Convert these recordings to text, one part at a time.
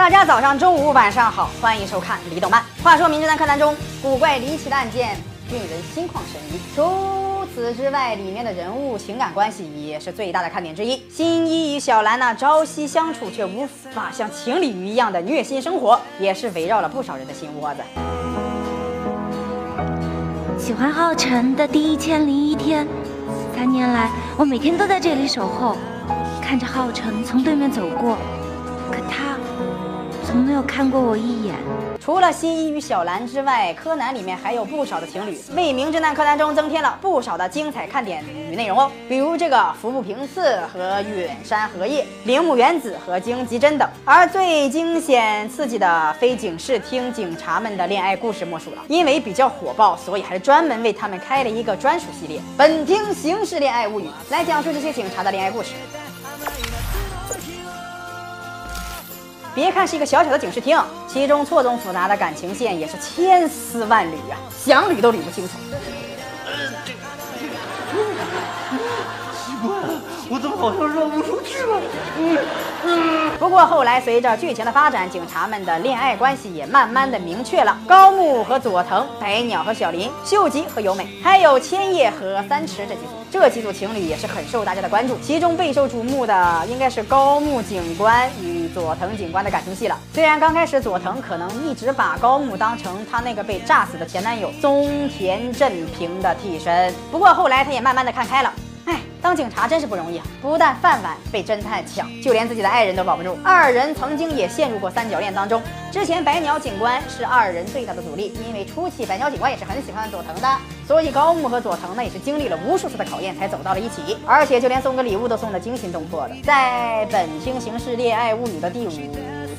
大家早上、中午、晚上好，欢迎收看《李动漫》。话说《名侦探柯南》中古怪离奇的案件，令人心旷神怡。除此之外，里面的人物情感关系也是最大的看点之一。新一与小兰那朝夕相处却无法像情侣一样的虐心生活，也是围绕了不少人的心窝子。喜欢浩辰的第一千零一天，三年来我每天都在这里守候，看着浩辰从对面走过，可他。从没有看过我一眼？除了新一与小兰之外，柯南里面还有不少的情侣，为名侦探柯南中增添了不少的精彩看点与内容哦。比如这个服部平次和远山和叶、铃木原子和京吉真等。而最惊险刺激的，非警视厅警察们的恋爱故事莫属了。因为比较火爆，所以还专门为他们开了一个专属系列《本厅刑事恋爱物语》，来讲述这些警察的恋爱故事。别看是一个小小的警视厅，其中错综复杂的感情线也是千丝万缕啊，想捋都捋不清楚。奇怪了，我怎么好像绕不出去了？嗯嗯。不过后来随着剧情的发展，警察们的恋爱关系也慢慢的明确了：高木和佐藤、白鸟和小林、秀吉和由美，还有千叶和三池这几组。这几组情侣也是很受大家的关注，其中备受瞩目的应该是高木警官与佐藤警官的感情戏了。虽然刚开始佐藤可能一直把高木当成他那个被炸死的前男友松田正平的替身，不过后来他也慢慢的看开了。当警察真是不容易啊！不但饭碗被侦探抢，就连自己的爱人都保不住。二人曾经也陷入过三角恋当中。之前白鸟警官是二人最大的阻力，因为初期白鸟警官也是很喜欢佐藤的，所以高木和佐藤呢也是经历了无数次的考验才走到了一起，而且就连送个礼物都送的惊心动魄的。在本厅刑事恋爱物语的第五。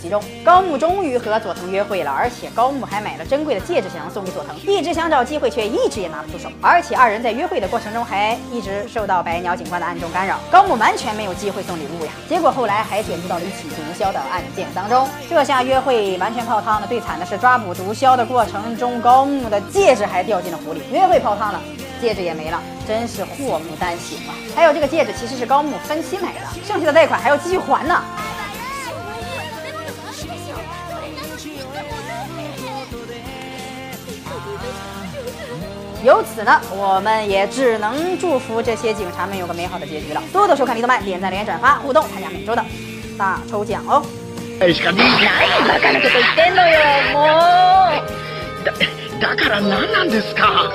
其中，高木终于和佐藤约会了，而且高木还买了珍贵的戒指，想要送给佐藤。一直想找机会，却一直也拿不出手。而且二人在约会的过程中，还一直受到白鸟警官的暗中干扰，高木完全没有机会送礼物呀。结果后来还卷入到了一起毒枭的案件当中，这下约会完全泡汤了。最惨的是抓捕毒枭的过程中，高木的戒指还掉进了湖里，约会泡汤了，戒指也没了，真是祸不单行啊！还有这个戒指其实是高木分期买的，剩下的贷款还要继续还呢。由此呢，我们也只能祝福这些警察们有个美好的结局了。多多收看《李动漫》，点赞、留言、转发、互动，参加每周的大抽奖哦。何バカなこと言ってんのよ、もう。だ、だから何なんですか。